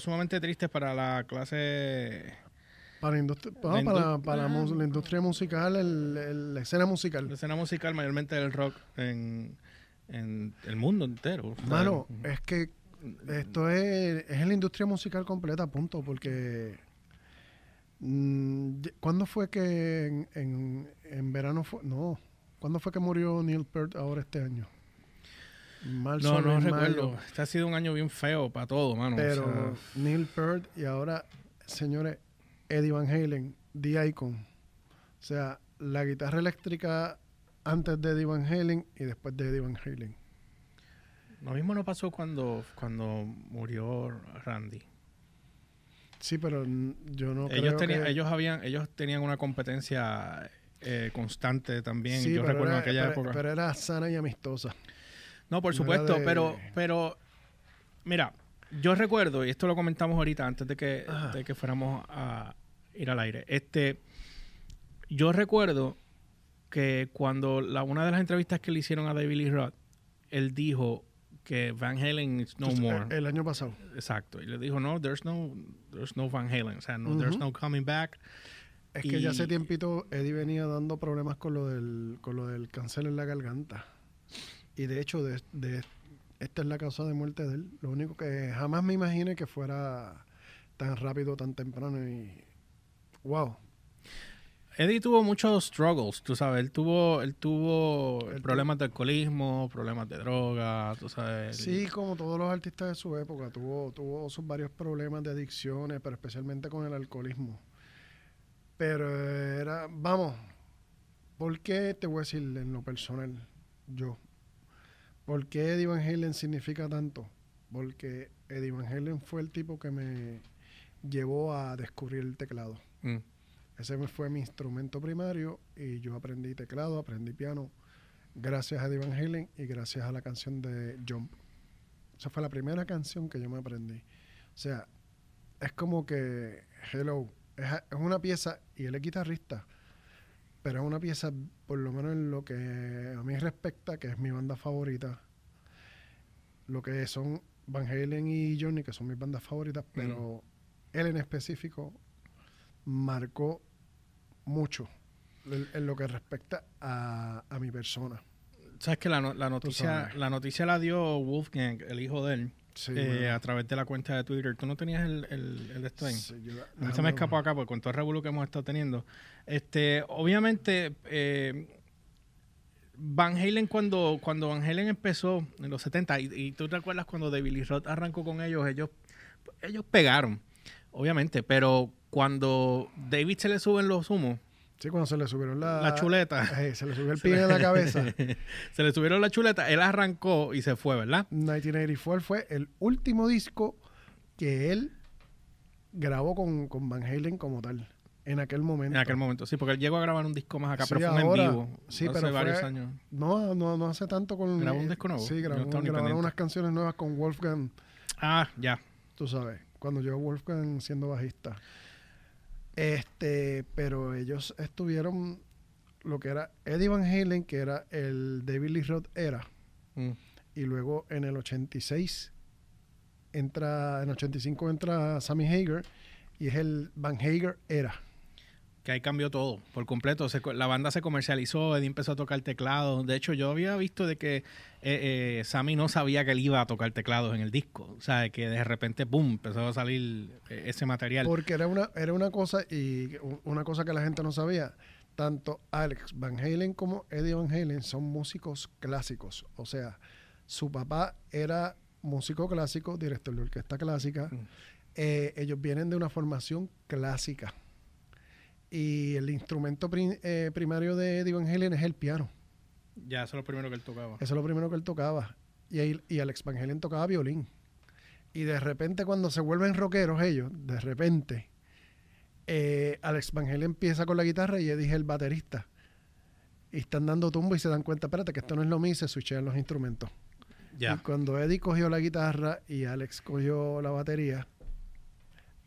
sumamente triste para la clase... Para, la industria, para, la industria musical, el- el- la escena musical. La escena musical, mayormente del rock en, en el mundo entero. ¿sabes? Mano, es que esto es, es en la industria musical completa, punto, porque mm, ¿cuándo fue que en, en, en verano fue? No, ¿cuándo fue que murió Neil Peart ahora este año? Marzo, No, no recuerdo. mayo. Este ha sido un año bien feo para todo, mano. o Pero sea, Neil Peart y ahora, señores, Eddie Van Halen, The Icon. O sea, la guitarra eléctrica antes de Eddie Van Halen y después de Eddie Van Halen. lo mismo no pasó cuando, cuando murió Randy. Sí, pero yo no ellos, creo tenían, que... ellos, habían, ellos tenían una competencia eh, constante también. Sí, Yo recuerdo era, aquella pero- época. pero era sana y amistosa. No, por no supuesto, de- pero, pero mira, yo recuerdo, y esto lo comentamos ahorita antes de que, de que fuéramos a ir al aire. Este, yo recuerdo que cuando la, una de las entrevistas que le hicieron a David Lee Roth, él dijo que Van Halen is no Entonces, more. El, año pasado. Exacto. Y le dijo, no, there's no, there's no Van Halen. O sea, no, there's no coming back. Es que ya hace tiempito Eddie venía dando problemas con lo del, con lo del cáncer en la garganta. Y de hecho, de, de- esta es la causa de muerte de él. Lo único que jamás me imaginé que fuera tan rápido, tan temprano y... ¡Wow! Eddie tuvo muchos struggles, tú sabes. Él tuvo, él tuvo Él problemas de alcoholismo, problemas de droga, tú sabes. Sí, como todos los artistas de su época, tuvo, tuvo sus varios problemas de adicciones, pero especialmente con el alcoholismo. Pero era, vamos, ¿por qué te voy a decir en lo personal, yo? ¿Por qué Eddie Van Halen significa tanto? Porque Eddie Van Halen fue el tipo que me llevó a descubrir el teclado. Mm. Ese fue mi instrumento primario y yo aprendí teclado, aprendí piano gracias a Eddie Van Halen y gracias a la canción de Jump. Esa fue la primera canción que yo me aprendí. O sea, es como que Hello, es, es una pieza y él es guitarrista, pero es una pieza, por lo menos en lo que a mí respecta, que es mi banda favorita, lo que son Van Halen y Johnny, que son mis bandas favoritas, pero él en específico marcó mucho en, en lo que respecta a, a mi persona. Sabes que la, no- la noticia, la noticia la dio Wolfgang, el hijo de él, Sí, eh, a través de la cuenta de Twitter. ¿Tú no tenías el, el, el de esto ahí? Sí, yo- A mí se me escapó acá porque con todo el revuelo que hemos estado teniendo. Este, obviamente, eh, Van Halen cuando, cuando Van Halen empezó en los 70, y, y tú te acuerdas cuando David Lee Roth arrancó con ellos, ellos, ellos pegaron, obviamente, pero cuando David se le suben los humos, Sí, cuando se le subieron la, la chuleta, Eh, se le subió el pie en la cabeza. se le subieron la chuleta, él arrancó y se fue, ¿verdad? 1984 fue el último disco que él grabó con, con Van Halen como tal. En aquel momento. En aquel momento, sí, porque él llegó a grabar un disco más acá, Sí, pero fue ahora, en vivo, sí, hace pero varios fue- años. No, no, no hace tanto con... ¿Grabó un disco nuevo? Sí, no grabó, ni grabaron unas canciones nuevas con Wolfgang, Ah, ya. tú sabes, cuando llegó Wolfgang siendo bajista. Este, pero ellos estuvieron lo que era Eddie Van Halen, que era el David Lee Roth era, Mm. y luego en el 86 entra, en el 85 entra Sammy Hager y es el Van Hager era. Que ahí cambió todo por completo. Se la banda se comercializó, Eddie empezó a tocar teclados. De hecho, yo había visto de que eh, eh, Sammy no sabía que él iba a tocar teclados en el disco. O sea, que de repente, ¡pum!, empezó a salir eh, ese material. Porque era una, era una cosa y una cosa que la gente no sabía. Tanto Alex Van Halen como Eddie Van Halen son músicos clásicos. O sea, su papá era músico clásico, director de orquesta clásica. Mm. Eh, ellos vienen de una formación clásica. Y el instrumento eh, primario de Eddie Van Halen es el piano. Ya, eso es lo primero que él tocaba. Eso es lo primero que él tocaba. Y, y Alex Van Halen tocaba violín. Y de repente, cuando se vuelven rockeros ellos, de repente, eh, Alex Van Halen empieza con la guitarra y Eddie es el baterista. Y están dando tumbo y se dan cuenta, espérate, que esto no es lo mío, y se switchean los instrumentos. Y Ya. cuando Eddie cogió la guitarra y Alex cogió la batería,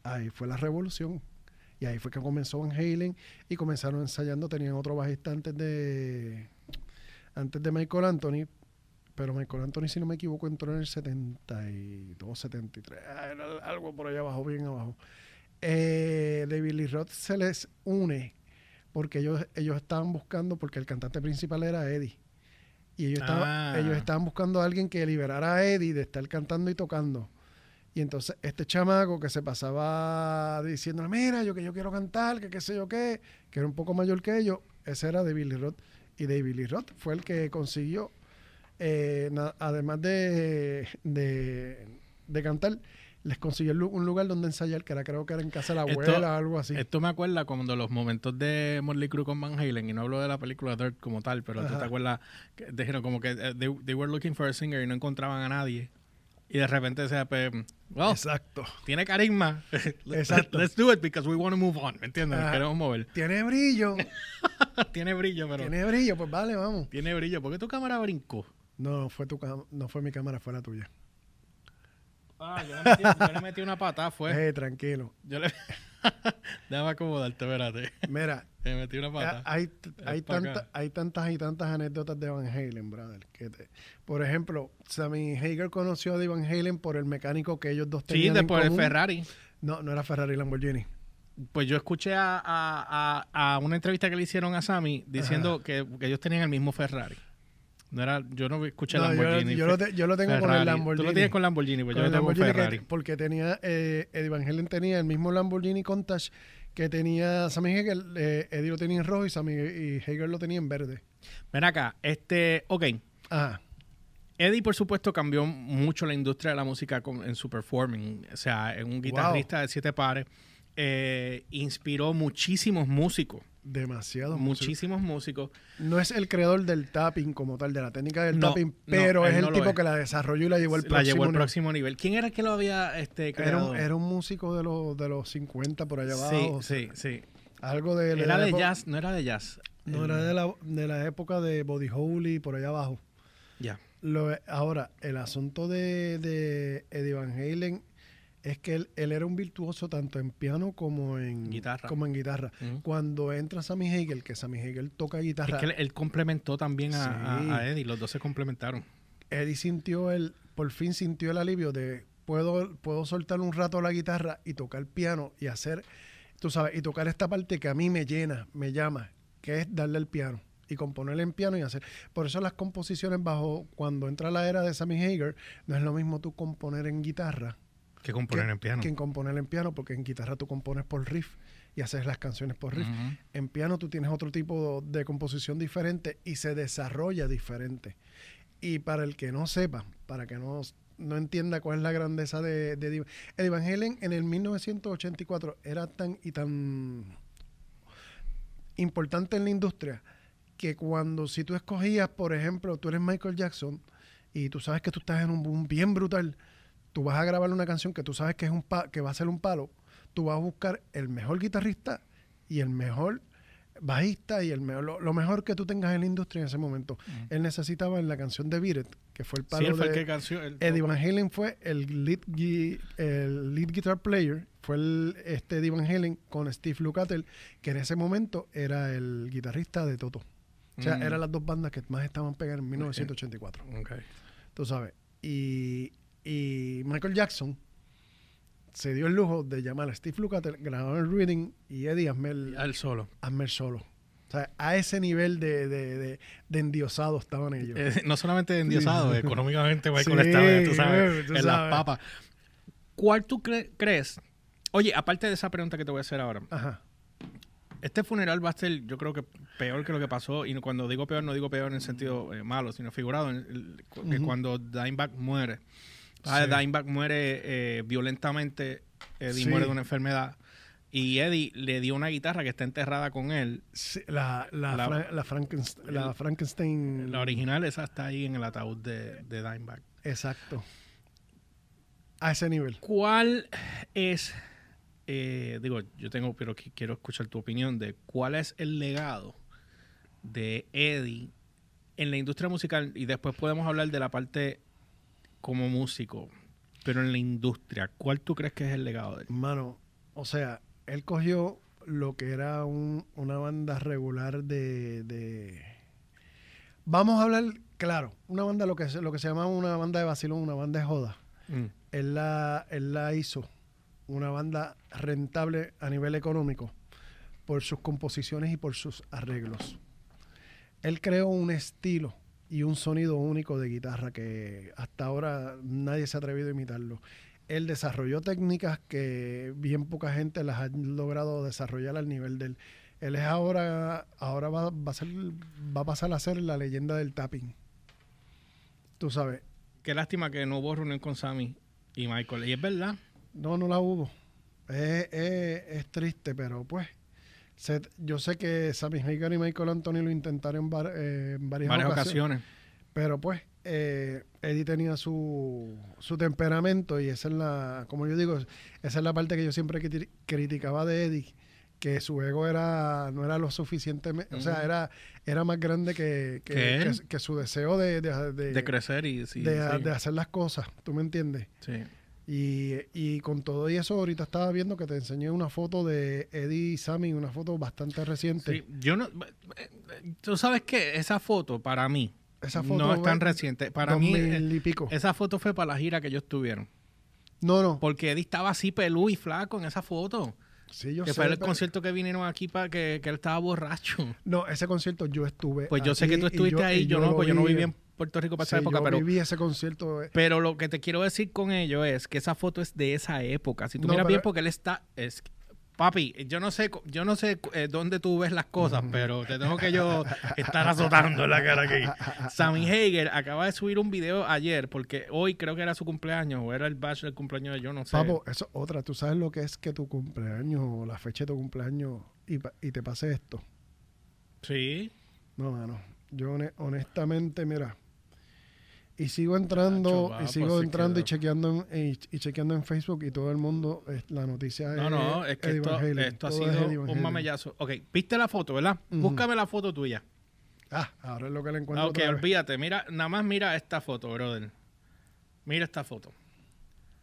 ahí fue la revolución. Y ahí fue que comenzó Van Halen y comenzaron ensayando. Tenían otro bajista antes de, antes de Michael Anthony, pero Michael Anthony, si no me equivoco, entró en el 72, 73, ah, era algo por allá abajo, bien abajo. Eh, de Billy Roth se les une porque ellos, ellos estaban buscando, porque el cantante principal era Eddie. Y ellos, estaban, Ah. ellos estaban buscando a alguien que liberara a Eddie de estar cantando y tocando. Y entonces este chamaco que se pasaba diciendo, mira, yo que yo quiero cantar, que qué sé yo qué, que era un poco mayor que ellos, ese era de Billy Roth. Y de Billy Roth fue el que consiguió, eh, además de, de, de cantar, les consiguió un lugar donde ensayar, que era creo que era en casa de la Esto- abuela o algo así. Esto me acuerda cuando los momentos de Morley Crue con Van Halen, y no hablo de la película Dirt como tal, pero tú te acuerdas que dijeron como que eh, they, they were looking for a singer y no encontraban a nadie. Y de repente se pues, well, Exacto. tiene carisma. Exacto. Let's do it because we want to move on. ¿Me entiendes? Nos queremos mover. Tiene brillo, tiene brillo, pero tiene, tiene brillo, pues vale, vamos. brillo. ¿Por qué tu cámara brincó? No, fue tu no fue mi cámara, fue la tuya. Ah, yo le metí, yo le metí una patada, fue. Eh, tranquilo. Yo le... Déjame acomodarte, espérate. Mira, Le metí una hay, hay, tanta- hay tantas y tantas anécdotas de Van Halen, brother. Que te- por ejemplo, Sammy Hager conoció a Van Halen por el mecánico que ellos dos Sí, tenían en después de. Ferrari. No, no era Ferrari Lamborghini. Pues yo escuché a, a- a- a una entrevista que le hicieron a Sammy diciendo que, que ellos tenían el mismo Ferrari. No era, yo no escuché No, Lamborghini. yo lo, te- yo lo tengo con el Lamborghini. Tú lo tienes con Lamborghini, pues Con yo lo tengo con que- Ferrari. porque tenía, eh, Eddie Van Halen tenía el mismo Lamborghini Countach que tenía Sammy Hager. eh, Eddie lo tenía en rojo y Sammy y Hager lo tenía en verde. Ven acá, este, ok. Ajá. Eddie, por supuesto, cambió mucho la industria de la música con- en su performing. O sea, es un guitarrista de siete pares. Eh, inspiró muchísimos músicos. Demasiado. muchísimos músicos. No es el creador del tapping como tal, de la técnica del No, tapping, pero es el no tipo es. que la desarrolló y la llevó al la próximo llevó al próximo nivel. ¿Quién era el que lo había este, Era creado? un, era un músico de los, de los 50 por allá sí, abajo. sí, sí. Algo de, Era de jazz, no era de jazz. No, El- era de la, de la época de Body Holly por allá abajo. Ya. Lo, ahora, el asunto de, de Eddie Van Halen es que él, él era un virtuoso tanto en piano como en Guitarra. Como en guitarra. Cuando entra Sammy Hagar, que Sammy Hagar toca guitarra, Es que él, él complementó también a, Sí. a- a Eddie, los dos se complementaron. Eddie sintió el, por fin sintió el alivio de puedo, puedo soltar un rato la guitarra y tocar piano y hacer, tú sabes, y tocar esta parte que a mí me llena, me llama, que es darle el piano y componerle en piano y hacer. Por eso las composiciones bajo, cuando entra la era de Sammy Hagar, no es lo mismo tú componer en guitarra Que componer que, en piano. que en componer en piano, porque en guitarra tú compones por riff y haces las canciones por riff. En piano tú tienes otro tipo de composición diferente y se desarrolla diferente. Y para el que no sepa, para que no, no entienda cuál es la grandeza de, de Van Halen en el 1984 era tan y tan importante en la industria que cuando si tú escogías, por ejemplo, tú eres Michael Jackson y tú sabes que tú estás en un boom bien brutal, tú vas a grabar una canción que tú sabes que es un pa- que va a ser un palo, tú vas a buscar el mejor guitarrista y el mejor bajista y el mejor, lo, lo mejor que tú tengas en la industria en ese momento. Él necesitaba en la canción de Beat It, que fue el Sí, palo él fue el de que canció. el- Eddie Van Halen fue el lead, gui- el lead guitar player, fue el, este Eddie Van Halen con Steve Lukather, que en ese momento era el guitarrista de Toto. O sea, Mm. eran las dos bandas que más estaban pegadas en 1984. Ok. Tú sabes. Y, y Michael Jackson se dio el lujo de llamar a Steve Lukather, grabaron el reading y Eddie hazme el, Al solo. hazme el solo. O sea, a ese nivel de, de, de, de endiosado estaban ellos. Eh, no solamente endiosado, Sí. económicamente Michael Sí, estaba, tú sabes, tú en sabes. las papas. ¿Cuál tú cre- crees? Oye, aparte de esa pregunta que te voy a hacer ahora, Ajá. este funeral va a ser, yo creo que peor que lo que pasó, y cuando digo peor, no digo peor en el sentido eh, malo, sino figurado, en el- que Ujú. cuando Dimebag muere. Ah, Sí. Dimebag muere eh, violentamente, Eddie Sí. muere de una enfermedad, y Eddie le dio una guitarra que está enterrada con él. Sí, la, la, La- Fra- la Frankenstein, la el- Frankenstein. La original, esa está ahí en el ataúd de, de Dimebag. Exacto. A ese nivel. ¿Cuál es, eh, digo, yo tengo, pero qui- quiero escuchar tu opinión de cuál es el legado de Eddie en la industria musical y después podemos hablar de la parte como músico, pero en la industria, ¿cuál tú crees que es el legado de él? Mano, o sea, él cogió lo que era un- una banda regular de, de Vamos a hablar, claro, una banda, lo que, se- lo que se llama una banda de vacilón, una banda de joda. Mm. Él la, él la hizo una banda rentable a nivel económico por sus composiciones y por sus arreglos. Él creó un estilo y un sonido único de guitarra que hasta ahora nadie se ha atrevido a imitarlo. Él desarrolló técnicas que bien poca gente las ha logrado desarrollar al nivel del. Él es ahora, ahora va, va a ser, va a pasar a ser la leyenda del tapping. Tú sabes, Qué lástima que no hubo reunión con Sammy y Michael. Y es verdad. No, no la hubo. Es, es- es triste, pero pues. Se- yo sé que Sammy Hagar y Michael Anthony lo intentaron var- eh, en varias, Varias ocasiones, ocasiones. Pero pues, eh, Eddie tenía su, su temperamento y esa es la, como yo digo, esa es la parte que yo siempre criti- criticaba de Eddie, que su ego era no era lo suficientemente, o sea, era, era más grande que, que, su deseo de, de, de- De crecer y sí. de- sí. de hacer las cosas, ¿tú me entiendes? Sí. Y, y con todo y eso, ahorita estaba viendo que te enseñé una foto de Eddie y Sammy, una foto bastante reciente. Sí, yo no. Tú sabes que esa foto para mí Esa foto no es tan reciente. Para mí, 2000 y pico. esa foto fue para la gira que ellos tuvieron. No, no. Porque Eddie estaba así pelú y flaco en esa foto. Sí, yo que sé. fue el pero- concierto que vinieron aquí para que, que él estaba borracho. No, ese concierto yo estuve. Pues yo sé que tú y estuviste ahí, y yo, no, pues yo no vi. viví en Puerto Rico para esa época, yo pero, viví ese concierto. eh, pero lo que te quiero decir con ello es que esa foto es de esa época. Si tú No, miras pero- bien, porque él está. Es, papi, yo no sé, yo no sé eh, dónde tú ves las cosas, pero te tengo que yo estar azotando la cara aquí. Sammy Hager acaba de subir un video ayer, porque hoy creo que era su cumpleaños, o era el bash del cumpleaños de yo no sé. Papo, eso es otra. Tú sabes lo que es que tu cumpleaños o la fecha de tu cumpleaños y, y te pase esto. Sí. No, mano. Yo hone- honestamente, mira. Y sigo entrando, Nacho, y sigo pues, sí entrando y chequeando en, y, y chequeando en Facebook y todo el mundo, la noticia No, no, es que esto, esto ha sido un mamellazo. Ok, viste la foto, ¿verdad? Búscame la foto tuya. Ah, ahora es lo que le encuentro. Ok, otra vez. olvídate. Mira, nada más mira esta foto, brother. Mira esta foto.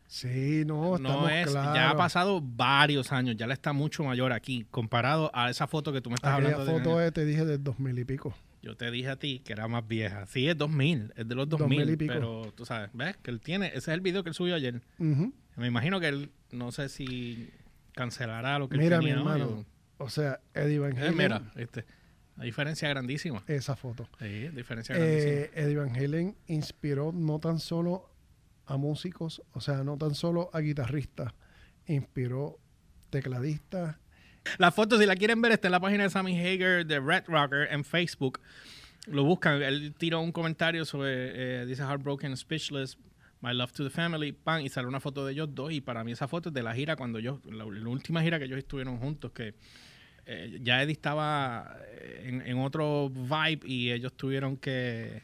Sí, no, No es, claros. ya ha pasado varios años, ya le está mucho mayor aquí, comparado a esa foto que tú me estás Aquella hablando. de- foto te dije, del 2000 y pico. Yo te dije a ti que era más vieja. Sí, es 2000, es de los 2000, 2000 y pico. pero tú sabes, ¿ves? Que él tiene, ese es el video que él subió ayer. Me imagino que él, no sé si cancelará lo que Mira, él mi tenía hoy hermano, o- O sea, Eddie Van Eh, Halen. mira, este, la diferencia grandísima. Esa foto. Sí, diferencia grandísima. Eh, Eddie Van Halen inspiró no tan solo a músicos, o sea, no tan solo a guitarristas, inspiró tecladistas. La foto, si la quieren ver, está en la página de Sammy Hager de Red Rocker en Facebook. Lo buscan. Él tiró un comentario sobre, eh, dice Heartbroken, Speechless, My Love to the Family, pan, y sale una foto de ellos dos. Y para mí esa foto es de la gira cuando yo, la, la última gira que ellos estuvieron juntos, que eh, ya Eddie estaba eh, en, en otro vibe y ellos tuvieron que,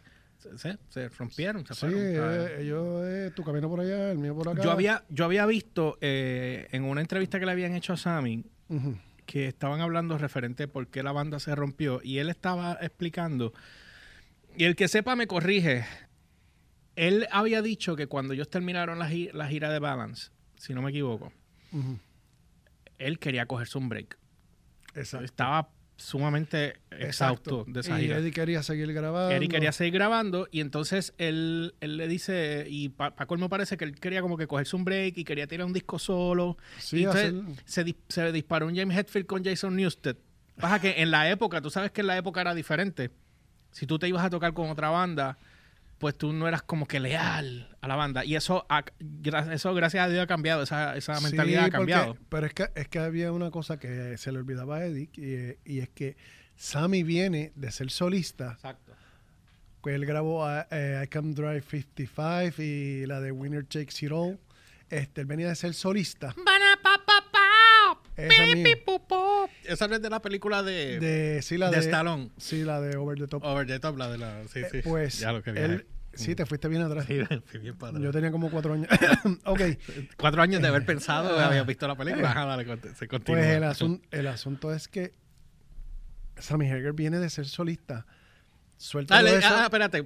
se, rompieron, se Sí, fueron. eh, ellos, eh, tu camino por allá, el mío por acá. Yo había, yo había visto en una entrevista que le habían hecho a Sammy. Que estaban hablando referente a por qué la banda se rompió y él estaba explicando y el que sepa me corrige él había dicho que cuando ellos terminaron la, gi- la gira de Balance si no me equivoco él quería cogerse un break Exacto. estaba sumamente exhausto Exacto. de esa y gira Eddie quería seguir grabando. Eric quería seguir grabando y entonces él, él le dice, y para colmo parece que él quería como que cogerse un break y quería tirar un disco solo. Sí, y entonces se, se disparó un James Hetfield con Jason Newsted. Pasa que en la época, tú sabes que en la época era diferente. Si tú te ibas a tocar con otra banda, pues tú no eras como que leal a la banda. Y eso, eso gracias a Dios ha cambiado, esa, esa Sí, mentalidad ha porque- cambiado. pero es que, es que había una cosa que se le olvidaba a Eddie y, y es que Sammy viene de ser solista. Exacto. que él grabó eh, eh, I Can Drive 55 y la de Winner Takes It All. Este, él venía de ser solista. Esa misma. Esa no es de la película de, De, sí, la de de, Stallone. Sí, la de Over the Top. Over the top, la de la... Sí, Eh, sí. Pues ya lo él, sí, te fuiste bien atrás. Sí, fui bien para atrás. Yo tenía como cuatro años. ok, Cuatro años de haber pensado, Ah. había visto la película. Ajá, dale, se continúa. pues el, asun- el asunto es que Sammy Hagar viene de ser solista. Suelta Ah, ah, espérate.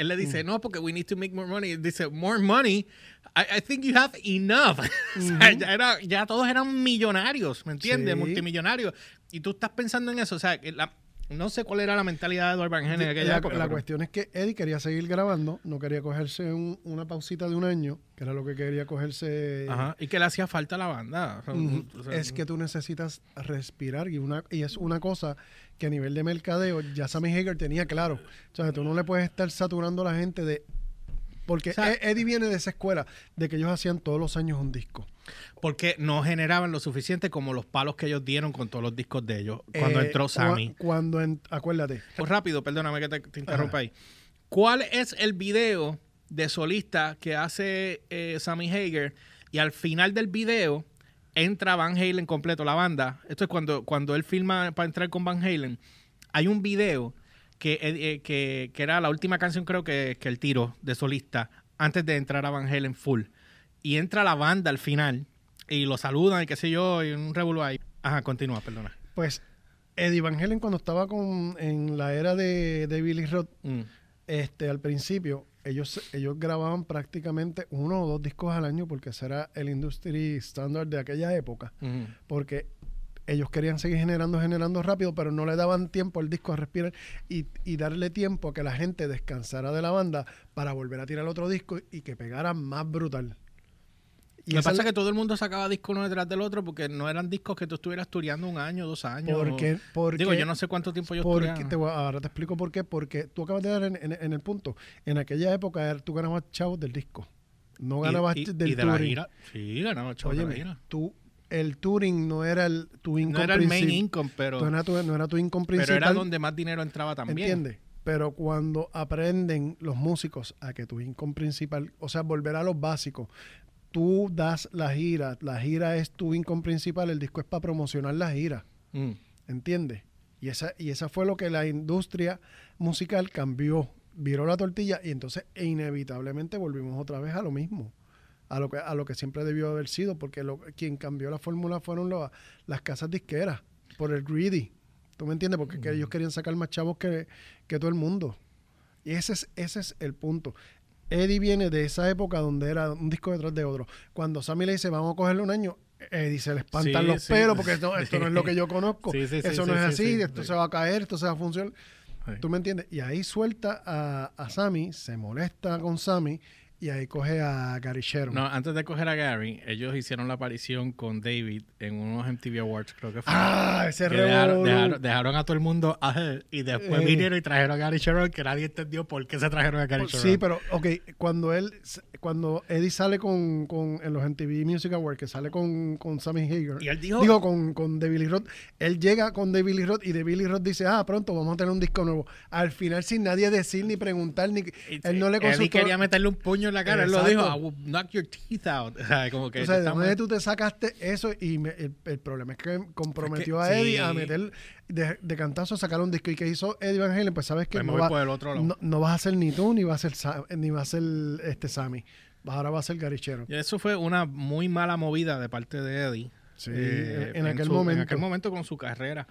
Él le dice, no, porque we need to make more money. Dice, more money. I, I think you have enough. o sea, ya, era- ya todos eran millonarios, ¿me entiendes? Sí. Multimillonarios. Y tú estás pensando en eso. O sea, que la- no sé cuál era la mentalidad de Edward Van en aquella la, época. la pero- cuestión es que Eddie quería seguir grabando, no quería cogerse un- una pausita de un año, que era lo que quería cogerse. Ajá, y que le hacía falta a la banda. O sea, Ujú. o sea, es que tú necesitas respirar y una y es una cosa que a nivel de mercadeo ya Sammy Hagar tenía claro. O sea, tú no le puedes estar saturando a la gente de porque O sea- E- Eddie viene de esa escuela de que ellos hacían todos los años un disco. Porque no generaban lo suficiente como los palos que ellos dieron con todos los discos de ellos cuando Eh, entró Sammy. Cuando en- acuérdate, Pues rápido, perdóname que te, te interrumpa Ajá. ahí. ¿Cuál es el video de solista que hace eh, Sammy Hager y al final del video entra Van Halen completo, la banda? Esto es cuando, cuando él filma para entrar con Van Halen. Hay un video que, eh, que, que era la última canción creo que, que el tiro de solista antes de entrar a Van Halen full. Y entra la banda al final y lo saludan y qué sé yo, y un revuelo ahí. Ajá, continúa, perdona. pues Eddie Van Halen cuando estaba con en la era de, de Billy Roth, Mm. este al principio ellos ellos grababan prácticamente uno o dos discos al año porque ese era el industry standard de aquella época. Porque ellos querían seguir generando, generando rápido, pero no le daban tiempo al disco a respirar y, y darle tiempo a que la gente descansara de la banda para volver a tirar otro disco y que pegara más brutal. Y Lo que esa pasa que todo el mundo sacaba discos uno detrás del otro porque no eran discos que tú estuvieras tureando un año, dos años. porque, porque, Digo, yo no sé cuánto tiempo yo porque te voy ahora te explico por qué. Porque tú acabas de dar en, en- en el punto. En aquella época tú ganabas chavos del disco. No Y- ganabas y, del y de la gira. Sí, ganaba chavos de la gira. tú, el touring no era el, tu income No era el main income, pero, no era tu, no era tu income pero principal. era donde más dinero entraba también. ¿Entiendes? Pero cuando aprenden los músicos a que tu income principal, o sea, volver a los básicos, tú das la gira, la gira es tu income principal, el disco es para promocionar la gira, Mm. ¿entiendes? Y esa, y esa fue lo que la industria musical cambió, viró la tortilla y entonces e inevitablemente volvimos otra vez a lo mismo, a lo que, a lo que siempre debió haber sido, porque lo, quien cambió la fórmula fueron lo- las casas disqueras, por el greedy. ¿Tú me entiendes? Porque que ellos querían sacar más chavos que, que todo el mundo. Y ese es, ese es el punto. Eddie viene de esa época donde era un disco detrás de otro. Cuando Sammy le dice, vamos a cogerle un año, Eddie se le espantan Sí, los sí. pelos porque no, esto no es lo que yo conozco. Sí, Eso no es sí, así, sí, esto se va a caer, esto se va a funcionar. ¿Tú me entiendes? Y ahí suelta a, a Sammy, se molesta con Sammy y ahí coge a Gary Sharon. No, antes de coger a Gary, ellos hicieron la aparición con David en unos MTV Awards, creo que fue. Ah, ese Que dejaron, revolú. dejaron- dejaron a todo el mundo a él, y después Eh. vinieron y trajeron a Gary Sharon que nadie entendió por qué se trajeron a Gary Sharon. Sí, pero, ok, cuando él, cuando Eddie sale con, con en los MTV Music Awards, que sale con, con Sammy Hagar, Y él dijo, digo, con, con David Lee Roth, él llega con David Lee Roth y David Lee Roth dice, ah, pronto vamos a tener un disco nuevo. Al final, sin nadie decir ni preguntar, ni él no le Eddie consultó. quería meterle un puño en la cara, él lo dijo, I will knock your teeth out. Como que O sea, ¿de dónde tú te sacaste eso? Y me- el, el problema es que comprometió Es que- a Eddie sí. a meter de, de cantazo a sacar un disco. ¿Y que hizo Eddie Van Halen? Pues sabes que Pues no, va, por el otro lado. no, no vas a ser ni tú, ni va a ser, ni va a ser este Sammy. Ahora va a ser Gary Sharon. Y eso fue una muy mala movida de parte de Eddie. Sí, eh, en, aquel su- momento. En aquel momento con su carrera.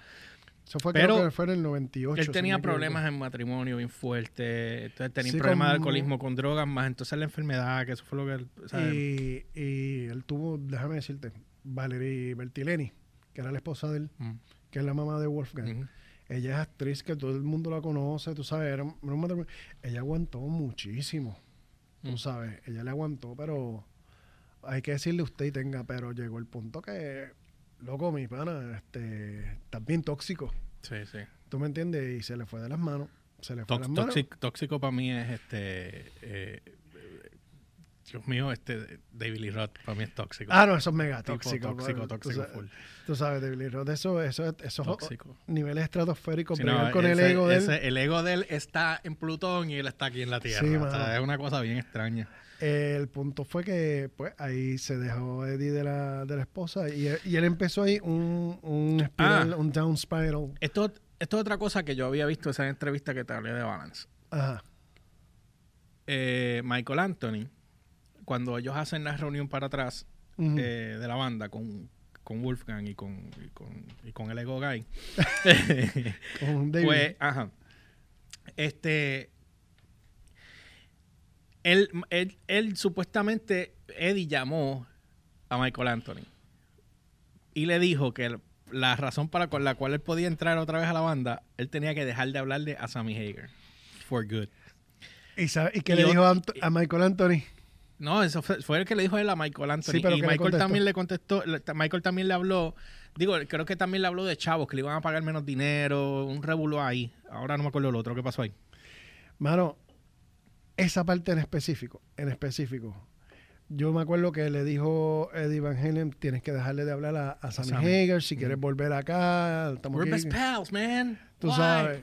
Eso fue, Pero creo que fue en el 98. Él tenía problemas en matrimonio bien fuertes. Entonces tenía Sí, problemas de alcoholismo con drogas, más entonces la enfermedad, que eso fue lo que él. Y, y él tuvo, déjame decirte, Valerie Bertileni, que era la esposa de él, mm, que es la mamá de Wolfgang. Ella es actriz que todo el mundo la conoce, tú sabes, era un- era un matrimonio. Ella aguantó muchísimo, tú Mm. sabes, ella le aguantó, pero hay que decirle usted y tenga, pero llegó el punto que, loco, mi pana, este, estás bien tóxico, Sí, sí. ¿tú me entiendes? Y se le fue de las manos, se le fue de Tóx- las manos. tóxico, tóxico para mí es este. eh, Dios mío, este David Lee Roth para mí es tóxico. Ah, no, eso es mega tóxico. tóxico, tóxico sabes- full. Tú sabes, David Lee Roth, eso, eso, eso, Tóxico. niveles estratosféricos, Sí, no, con el ese- ego de él. ese- el ego de él está en Plutón y él está aquí en la Tierra. Sí, O sea, es una cosa bien extraña. El punto fue que pues ahí se dejó Eddie de la, de la esposa y, él- y él empezó ahí un, Ah. un down spiral. Esto, esto es otra cosa que yo había visto en esa entrevista que te hablé de Balance. Ajá. Eh, Michael Anthony, cuando ellos hacen la reunión para atrás eh, de la banda con, con Wolfgang y con, y con, y con el Ego Guy, Con David. pues, ajá. Este. Él, él, él supuestamente, Eddie llamó a Michael Anthony y le dijo que la razón para con la cual él podía entrar otra vez a la banda, él tenía que dejar de hablarle a Sammy Hager. For good. ¿Y, sabe- y qué Y le dijo a, Michael Anthony? No, eso fue, fue el que le dijo él a Michael Anthony. Sí, pero y ¿qué le Michael también le contestó. le- Michael también le habló. Digo, creo que también le habló de chavos, que le iban a pagar menos dinero, un revuelo ahí. Ahora no me acuerdo lo otro. ¿Qué pasó ahí? Mano, esa parte en específico, en específico. Yo me acuerdo que le dijo Eddie Van Halen, tienes que dejarle de hablar a, a Sammy Sammy. Hager si quieres volver acá. Estamos We're aquí". best pals, man. Tú Why? sabes.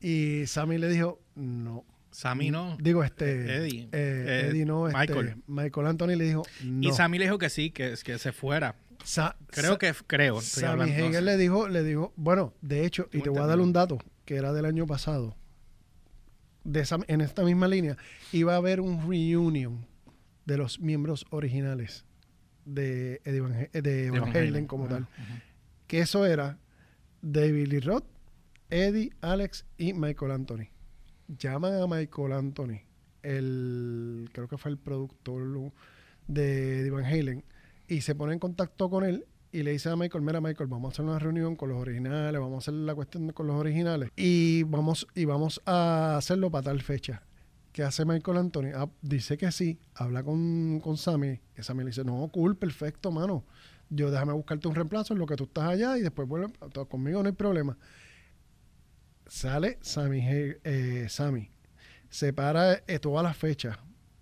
Y Sammy le dijo, no. Sammy no. Digo, este. Eddie. eh, Eh, Eddie no. este, Michael. Michael Anthony le dijo, no. Y Sammy le dijo que sí, que, que se fuera. Sa- Creo que, creo. Sammy Hager le dijo, le dijo, bueno, de hecho, y te voy a dar un dato que era del año pasado. De esa- en esta misma línea, iba a haber un reunion de los miembros originales de, Van, He- de Van Halen como Ah, tal. Que eso era David Lee Roth, Eddie, Alex y Michael Anthony. Llaman a Michael Anthony, el creo que fue el productor de Eddie Van Halen, y se pone en contacto con él y le dice a Michael, mira Michael, vamos a hacer una reunión con los originales, vamos a hacer la cuestión con los originales y vamos, y vamos a hacerlo para tal fecha. ¿Qué hace Michael Anthony? Ah, dice que sí, habla con, con Sammy, Sammy le dice, no, cool, perfecto, mano. Yo déjame buscarte un reemplazo en lo que tú estás allá y después vuelve, conmigo no hay problema. Sale Sammy, eh, Sammy. separa eh, todas las fechas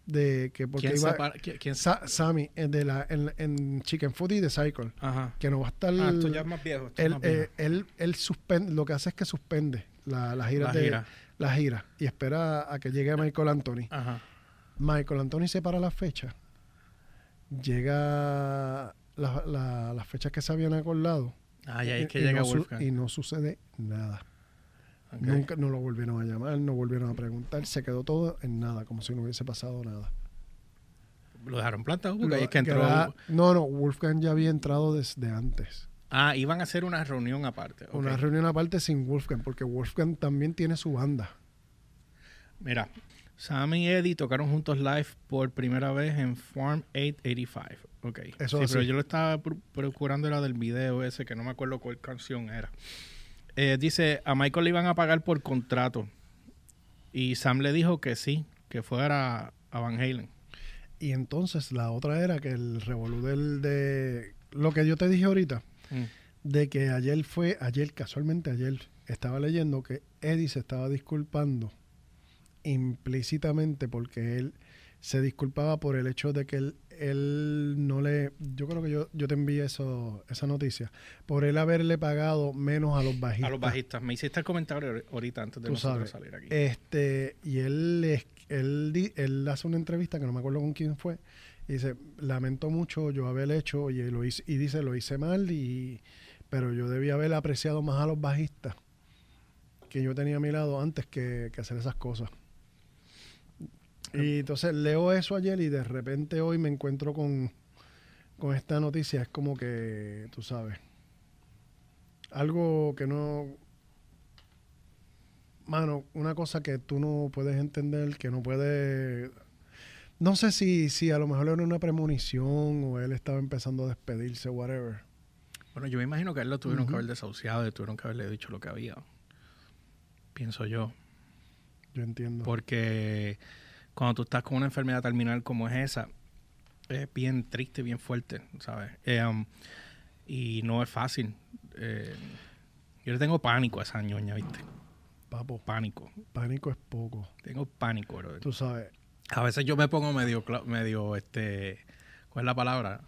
de que porque ¿Quién iba separa- quién- quién- Sa- Sammy de la en, en Chicken Food y de Cycle Ajá. que no va a estar Ah, esto ya es más viejo. esto él, más viejo. eh, él, él suspende, lo que hace es que suspende la, la gira La de gira. la gira y espera a que llegue Michael Anthony. Ajá. Michael Anthony separa las fechas. Llega la- la- las fechas que se habían acordado. Ah, ya y- es que y llega no su- Wolfgang. y no sucede nada. Nunca no lo volvieron a llamar, no volvieron a preguntar, se quedó todo en nada, como si no hubiese pasado nada. Lo dejaron plantado porque Lo- es que entró. era- no, no, Wolfgang ya había entrado desde antes. Ah, iban a hacer una reunión aparte. Una reunión aparte sin Wolfgang, porque Wolfgang también tiene su banda. Mira, Sam y Eddie tocaron juntos live por primera vez en Farm 885. Ok. Eso sí, así. pero yo lo estaba pr- procurando era del video ese, que no me acuerdo cuál canción era. Eh, dice, a Michael le iban a pagar por contrato. Y Sam le dijo que sí, que fuera a Van Halen. Y entonces la otra era que el revolú del de lo que yo te dije ahorita, Mm. de que ayer fue, ayer, casualmente ayer, estaba leyendo que Eddie se estaba disculpando implícitamente porque él se disculpaba por el hecho de que él, él no le, yo creo que yo, yo te envié eso, esa noticia, por él haberle pagado menos a los bajistas. A los bajistas. Me hiciste el comentario ahorita antes de nosotros salir aquí. Este, y él, él, él hace una entrevista que no me acuerdo con quién fue. Y dice, lamento mucho yo haber hecho, y, lo hice, y dice, lo hice mal, y, pero yo debía haber apreciado más a los bajistas que yo tenía a mi lado antes que, que hacer esas cosas. Y entonces leo eso ayer y de repente hoy me encuentro con, con esta noticia. Es como que, tú sabes, algo que no, mano, una cosa que tú no puedes entender, que no puedes... No sé si, si a lo mejor era una premonición o él estaba empezando a despedirse, whatever. Bueno, yo me imagino que a él lo tuvieron que haber desahuciado y tuvieron que haberle dicho lo que había. Pienso yo. Yo entiendo. Porque cuando tú estás con una enfermedad terminal como es esa, es bien triste, bien fuerte, ¿sabes? Eh, um, y no es fácil. Eh, yo le tengo pánico a esa ñoña, ¿viste? Papo, Pánico. pánico es poco. Tengo pánico, bro. Tú sabes, A veces yo me pongo medio, medio, este, ¿cuál es la palabra?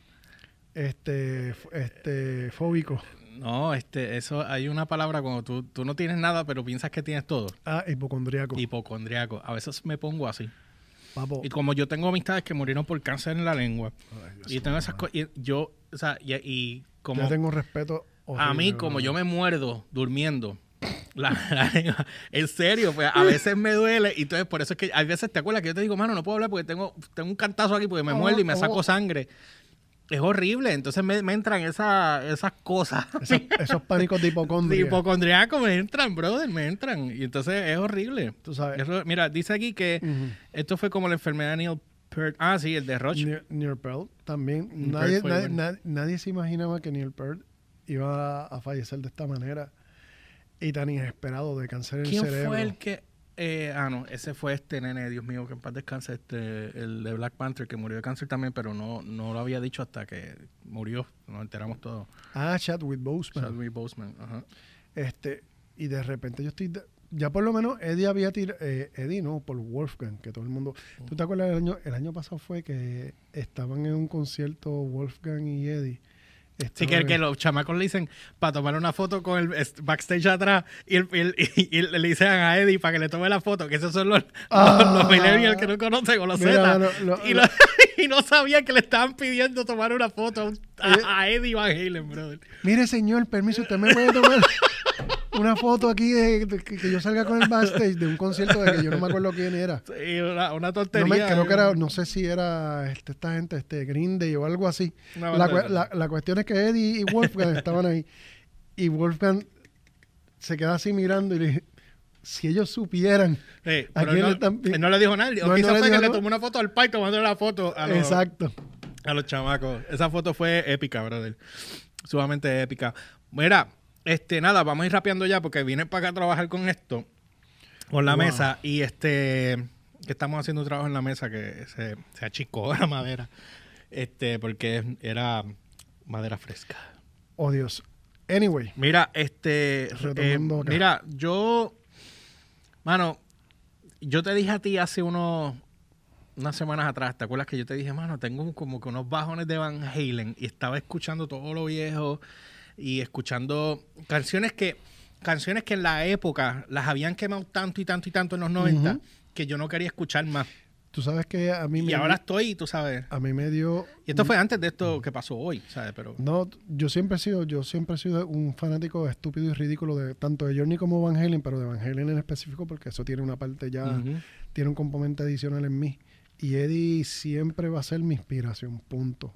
este, este, fóbico. No, este, eso, hay una palabra cuando tú, tú no tienes nada, pero piensas que tienes todo. Ah, hipocondriaco. Hipocondriaco. A veces me pongo así. Papo. Y como yo tengo amistades que murieron por cáncer en la lengua, Ay, y tengo esas cosas, y yo, o sea, y, y como Yo tengo respeto. a mí, como yo me muerdo durmiendo, la, la en serio, pues a veces me duele, y entonces por eso es que hay veces te acuerdas que yo te digo, mano, no puedo hablar porque tengo, tengo un cantazo aquí porque me Oh, muerde y me saco oh. sangre. Es horrible, entonces me, me entran esa- esas cosas. Esos, esos pánicos de De hipocondria. hipocondriaco me entran, brother, me entran. Y entonces es horrible. Tú sabes. Es mira, dice aquí que esto fue como la enfermedad de Neil Peart. Ah, sí, el de Roche. Neil, Peart también. Neil Nadie, Peart nadie, nadie se imaginaba que Neil Peart iba a fallecer de esta manera y tan inesperado de cáncer en el ¿Quién cerebro. fue el que.? Eh, ah, no, ese fue este nene, Dios mío, que en paz descanse, este, el de Black Panther, que murió de cáncer también, pero no, no lo había dicho hasta que murió. Nos enteramos todos. Ah, Chadwick Boseman. Chadwick Boseman, ajá. Este, y de repente yo estoy. Ya por lo menos Eddie había tirado. Eddie no, por Wolfgang, que todo el mundo. ¿Tú te acuerdas del año? El año pasado fue que estaban en un concierto Wolfgang y Eddie. Sí, que, que, los chamacos le dicen para tomar una foto con el backstage atrás y, el, y, el, y, le dicen a Eddie para que le tome la foto, que esos son los, Ah. los, los millennials que no conocen o los Mira, Z. lo- lo- y, lo- y no sabían que le estaban pidiendo tomar una foto a- Eh. a Eddie Van Halen, brother. Mire, señor, permiso, usted me puede tomar una foto aquí de, de que, yo salga con el backstage de un concierto de que yo no me acuerdo quién era. Sí, una, una No tontería. me, creo que era, no sé si era este, esta gente, este Green Day o algo así. La, la- la cuestión es que Eddie y Wolfgang estaban ahí. Y Wolfgang se queda así mirando y le dije, si ellos supieran. Sí, ¿A pero quién no, le están él no le dijo nada. No, o no quizás fue que le tomó una foto al pai tomándole la foto a los, Exacto. a los chamacos. Esa foto fue épica, brother. Sumamente épica. Mira, este, nada, vamos a ir rapeando ya porque vine para acá a trabajar con esto, con la Wow. mesa, y este, que estamos haciendo un trabajo en la mesa que se, se achicó la madera, este, porque era madera fresca. Oh, Dios. Anyway, Mira, este, eh, mira, yo, mano, yo te dije a ti hace unos, unas semanas atrás, ¿te acuerdas que yo te dije, mano, tengo como que unos bajones de Van Halen y estaba escuchando todo lo viejo y escuchando canciones que, canciones que en la época las habían quemado tanto y tanto y tanto en los 90 Ujú. que yo no quería escuchar más. tú sabes que a mí Y me, ahora estoy, tú sabes. a mí me dio... Y esto fue antes de esto que pasó hoy, ¿sabes? Pero No, yo siempre he sido, yo siempre he sido un fanático estúpido y ridículo de tanto de Journey como Van Halen, pero de Van Halen en específico porque eso tiene una parte ya, tiene un componente adicional en mí. Y Eddie siempre va a ser mi inspiración, punto.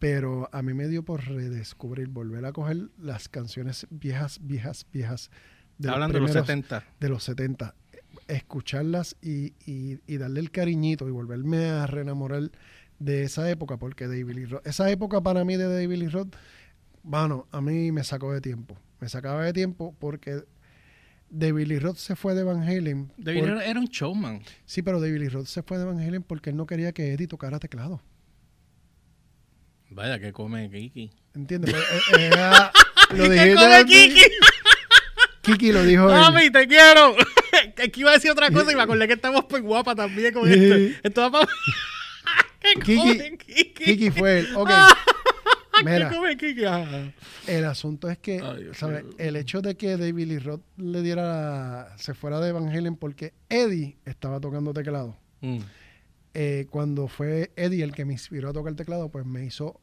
Pero a mí me dio por redescubrir, volver a coger las canciones viejas, viejas, viejas. Está los hablando de los primeros- 70. de los 70, escucharlas y, y- y darle el cariñito y volverme a reenamorar de esa época, porque David Lee Roth, esa época para mí de David Lee Roth, bueno, a mí me sacó de tiempo, me sacaba de tiempo porque David Lee Roth se fue de Van Halen. David por- era un showman. sí, pero David Lee Roth se fue de Van Halen porque él no quería que Eddie tocara teclado. Vaya, que come Kiki. ¿Entiendes? Pero, eh, era- lo ¿Qué come Kiki? Kiki lo dijo él. Mami, te quiero. Es que iba a decir otra cosa y me acordé que estamos pues guapa también con esto. Esto va para... ¿Qué Kiki- Kiki? Kiki fue él. Ok. Mira. ¿Qué come Kiki? Ajá. El asunto es que, Ay, ¿sabes? El hecho de que David Lee Roth le diera, se fuera de Van Halen porque Eddie estaba tocando teclado. Mm. Eh, cuando fue Eddie el que me inspiró a tocar teclado, pues me hizo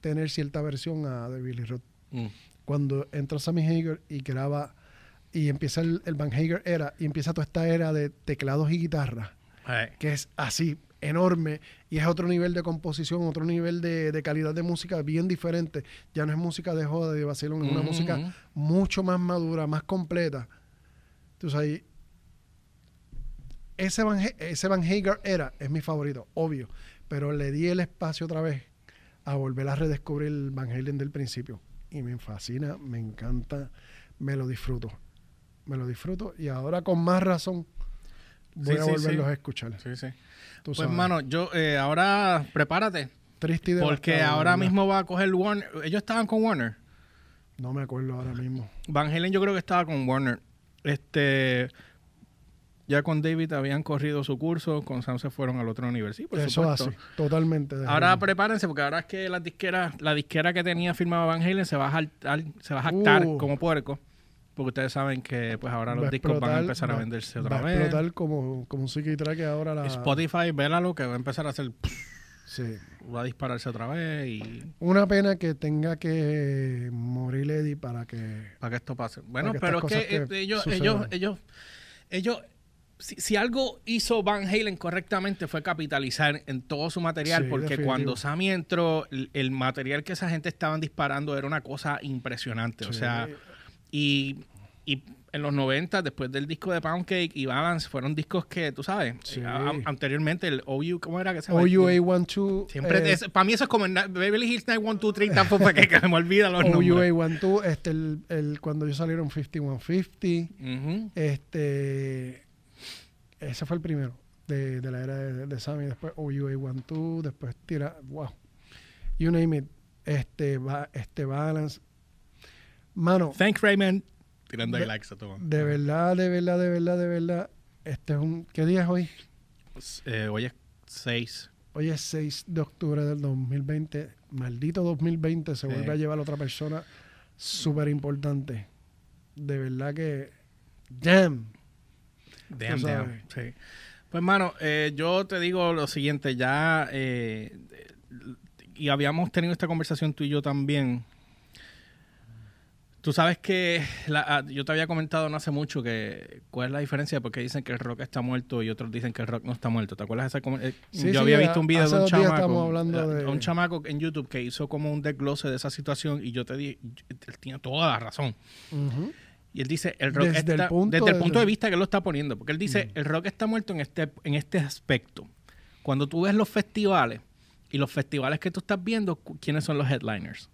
tener cierta versión a David Lee Roth. Mm. Cuando entra Sammy Hager y graba y empieza el, el Van Hager era y empieza toda esta era de teclados y guitarra, Ay, que es así, enorme, y es otro nivel de composición, otro nivel de, de calidad de música bien diferente. Ya no es música de joda, de vacilón, es una Ujú, música ujú. mucho más madura, más completa. Entonces ahí, ese Van, ese Van era, es mi favorito, obvio, pero le di el espacio otra vez a volver a redescubrir el Van Halen del principio. Y me fascina, me encanta, me lo disfruto. Me lo disfruto y ahora con más razón voy Sí, a volverlos sí. a escuchar. Sí, sí. Tú Pues, sabes. mano, yo eh, ahora prepárate. Triste y Porque ahora mismo va a coger Warner. Ellos estaban con Warner. No me acuerdo ahora mismo. Van Halen yo creo que estaba con Warner. Este... Ya con David habían corrido su curso, con Sam se fueron al otro. Sí, por Eso supuesto. así, totalmente. Ahora prepárense porque ahora es que la disquera, la disquera que tenía firmado Van Halen se va a jactar, se va a jactar Uh. como puerco. Porque ustedes saben que pues ahora Va los discos van a empezar a va- venderse Va otra a vez. explotar como, como un psiquiatra ahora la... Spotify, vélalo, que va a empezar a hacer, Sí. va a dispararse otra vez y Una pena que tenga que morir Eddie para que... para que esto pase. Bueno, pero es que, que eh, ellos, ellos, ellos, ellos, si, si algo hizo Van Halen correctamente fue capitalizar en todo su material, Sí, porque definitivo. cuando Sammy entró, el, el material que esa gente estaban disparando era una cosa impresionante. O sea, y, y en los 90, después del disco de Pound Cake y Balance, fueron discos que, tú sabes, Sí. a- anteriormente el OU, ¿cómo era que se llama? OUA12. Siempre, eh, para mí eso es como Na- Beverly Hills 912, tampoco para que, que me olvida los nombres. OUA12, este, el, el- cuando ellos salieron 5150, Ujú. este, ese fue el primero de, de la era de, de Sammy, después OUA12, después tira, wow, you name it, este, va, este Balance. Mano, Thanks, Raymond. Tirando De- likes a todo. de verdad, de verdad, de verdad, de verdad, este es un, ¿qué día es hoy? Eh, hoy es 6. Hoy es 6 de octubre del 2020. Maldito 2020 se vuelve a llevar a otra persona súper importante. De verdad que. Damn. Damn, damn. Sí. Pues, mano, eh, yo te digo lo siguiente, ya, eh, y habíamos tenido esta conversación tú y yo también. Tú sabes que la- ah, yo te había comentado no hace mucho que cuál es la diferencia porque dicen que el rock está muerto y otros dicen que el rock no está muerto. ¿Te acuerdas de esa eh, Sí, Yo sí, había a- visto un video de un chamaco, eh, de- un chamaco en YouTube que hizo como un desglose de esa situación y yo te di, él tiene toda la razón. Ujú. Y él dice, el rock Desde el está, punto desde el punto de vista que él lo está poniendo, porque él dice, Mm. el rock está muerto en este, en este aspecto. Cuando tú ves los festivales y los festivales que tú estás viendo, ¿quiénes son los headliners?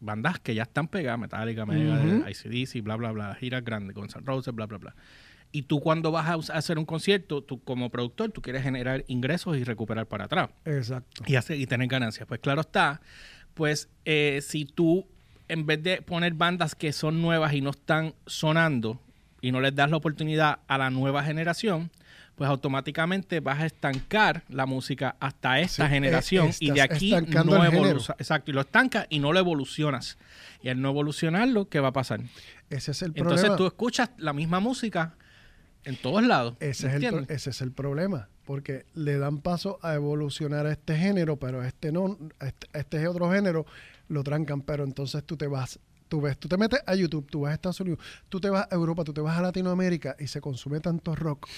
Bandas que ya están pegadas, Metallica, Mega, Ujú. ICDC, bla, bla, bla, giras grandes, Guns N' Roses, bla, bla, bla. Y tú cuando vas a hacer un concierto, tú como productor, tú quieres generar ingresos y recuperar para atrás Exacto. y, hacer, y tener ganancias. Pues claro está, pues eh, si tú en vez de poner bandas que son nuevas y no están sonando y no les das la oportunidad a la nueva generación, pues automáticamente vas a estancar la música hasta esta Sí, generación eh, y de aquí no evoluciona. Exacto, y lo estancas y no lo evolucionas. Y al no evolucionarlo, ¿qué va a pasar? Ese es el Entonces problema. tú escuchas la misma música en todos lados. Ese es, el, ese es el problema. Porque le dan paso a evolucionar a este género, pero a este no, a este, a este otro género lo trancan. Pero entonces tú te vas, tú ves, tú te metes a YouTube, tú vas a Estados Unidos, tú te vas a Europa, tú te vas a Latinoamérica y se consume tanto rock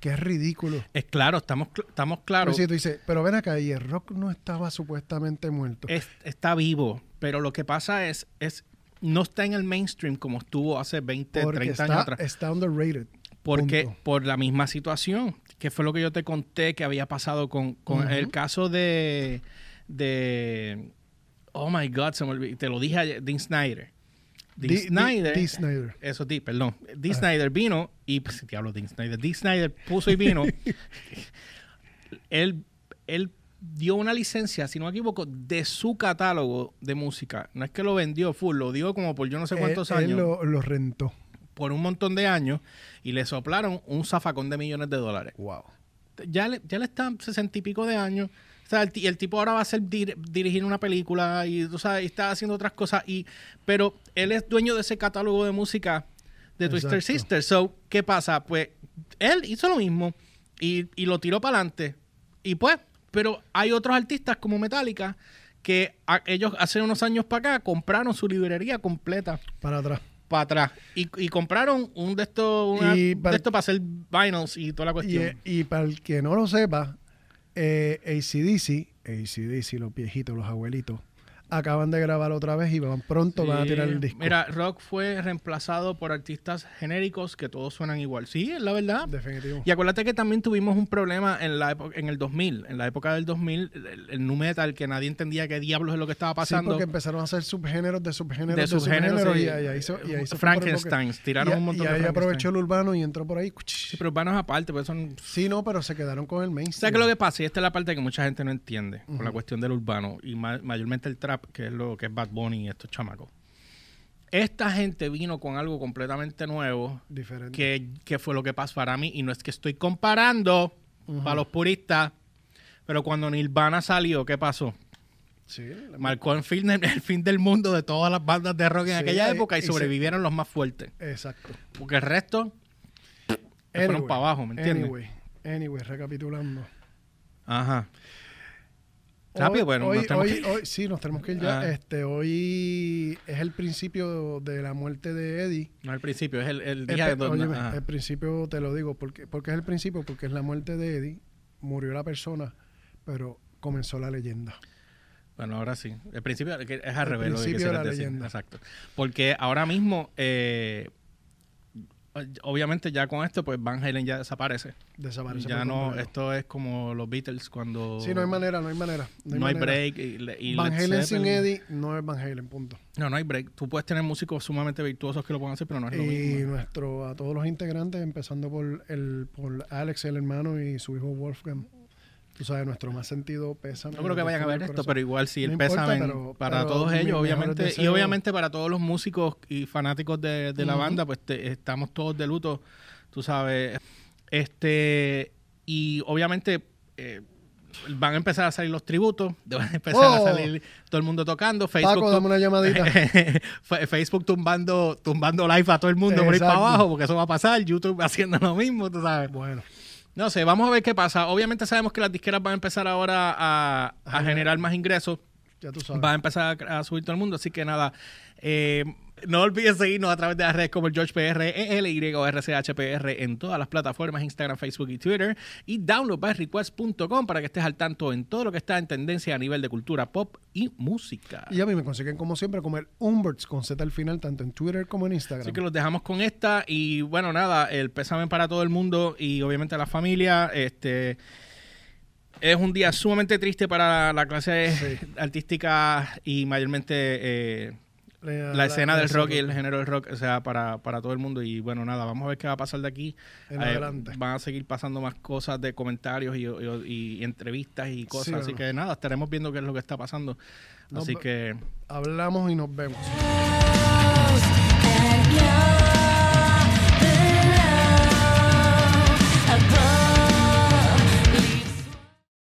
que es ridículo. Es claro, estamos, estamos Pero claros. si tú dices, pero ven acá, y el rock no estaba supuestamente muerto. Es- está vivo, pero lo que pasa es, es no está en el mainstream como estuvo hace 20, porque 30 está, años atrás. está underrated. Porque punto. por la misma situación, que fue lo que yo te conté que había pasado con, con el caso de, de oh my god, se me olvidó, te lo dije ayer, Dean Snyder. Dean Snyder, eso sí, perdón. Dean Snyder vino y pues, te hablo de Dean Snyder. Dean Snyder puso y vino. él, él dio una licencia, si no me equivoco, de su catálogo de música. No es que lo vendió full, lo dio como por yo no sé cuántos Él- él años, lo, lo rentó. por un montón de años, y le soplaron un zafacón de millones de dólares. Wow. Ya le, ya le están sesenta y pico de años. O sea, el, ti- el tipo ahora va a ser dir- dirigir una película y tú sabes, y está haciendo otras cosas. Y, pero él es dueño de ese catálogo de música de Twister. Sister. So, ¿qué pasa? Pues él hizo lo mismo y, y lo tiró para adelante. Y pues, pero hay otros artistas como Metallica que a- ellos hace unos años para acá compraron su librería completa Para atrás. para atrás y, y compraron un de estos Y para- de estos para hacer vinyls y toda la Y, cuestión. eh, y para el que no lo sepa, eh, ACDC, ACDC, los viejitos, los abuelitos, acaban de grabar otra vez y van pronto van a Sí. tirar el disco. Mira, rock fue reemplazado por artistas genéricos que todos suenan igual. Sí, es la verdad. Definitivo. Y acuérdate que también tuvimos un problema en la época, en el 2000. En la época del 2000, el, el nu metal, que nadie entendía qué diablos es lo que estaba Sí, pasando. porque empezaron a hacer subgéneros de subgéneros de de, subgéneros, subgéneros sí. y, ahí- se- y ahí Frankenstein, tiraron y, un montón y de ahí aprovechó Frankenstein. el urbano y entró por ahí. Sí, pero urbanos aparte, pues son... Sí, no, pero se quedaron con el mainstream. ¿Sabes qué es lo que pasa? Y esta es la parte que mucha gente no entiende con la cuestión del urbano y ma- mayormente el trap, que es lo que es Bad Bunny y estos chamacos. Esta gente vino con algo completamente nuevo Diferente. que, que fue lo que pasó para mí. Y no es que estoy comparando para los puristas, pero cuando Nirvana salió, ¿qué pasó? Sí, Marcó el fin, de- el fin del mundo de todas las bandas de rock en Sí, aquella época y sobrevivieron los más fuertes. Exacto. Porque el resto fueron para abajo, ¿me entiendes? Anyway, anyway, recapitulando. Ajá. Rápido, bueno, hoy, nos hoy- que- hoy- sí, nos tenemos que ir ya. Ah. Este, hoy es el principio de la muerte de Eddie. No al principio, es el, el El, día pe- de óyeme, el principio te lo digo, porque, porque es el principio, porque es la muerte de Eddie, murió la persona, pero comenzó la leyenda. Bueno, ahora sí. El principio es al El revés lo que principio de la decir. leyenda. Exacto. Porque ahora mismo, eh, obviamente ya con esto, pues Van Halen ya desaparece. Desaparece. Ya no, completo. esto es como los Beatles cuando... Sí, no hay manera, no hay manera. No hay, break. Y, y Van Halen sin Eddie no es Van Halen, punto. No, no hay break. Tú puedes tener músicos sumamente virtuosos que lo puedan hacer, pero no es lo Y mismo. nuestro, a todos los integrantes, empezando por el por Alex, el hermano, y su hijo Wolfgang. Tú sabes, nuestro más sentido pésame. No creo que vayan a ver esto, pero igual sí, el No importa, pésame pero- para pero todos ellos, obviamente. Y obviamente para todos los músicos y fanáticos de, de la banda, pues te- estamos todos de luto, tú sabes. Este, y obviamente eh, van a empezar a salir los tributos, van a empezar a Oh. salir todo el mundo tocando. Facebook, Paco, dame una llamadita. Facebook tumbando, tumbando live a todo el mundo por ahí para abajo, porque eso va a pasar. YouTube haciendo lo mismo, tú sabes. bueno, No sé, vamos a ver qué pasa. Obviamente sabemos que las disqueras van a empezar ahora a, a generar más ingresos. ya tú sabes. Va a empezar a, a subir todo el mundo. Así que nada, eh, no olviden seguirnos a través de las redes como el George PR, ELY o RCHPR en todas las plataformas, Instagram, Facebook y Twitter. Y downloadbyrequest.com para que estés al tanto en todo lo que está en tendencia a nivel de cultura pop y música. Y a mí me consiguen, como siempre, como el Umberts con Z al final, tanto en Twitter como en Instagram. Así que los dejamos con esta y bueno, nada, el pésame para todo el mundo y obviamente a la familia. Este es un día sumamente triste para la clase Sí. artística y mayormente eh, la, escena del rock y el género del rock, o sea, para, para todo el mundo. Y bueno, nada, vamos a ver qué va a pasar de aquí. En Eh, adelante. van a seguir pasando más cosas de comentarios y, y- y entrevistas y cosas. Sí, así bueno. que nada, estaremos viendo qué es lo que está pasando. Nos así que Hablamos y nos vemos.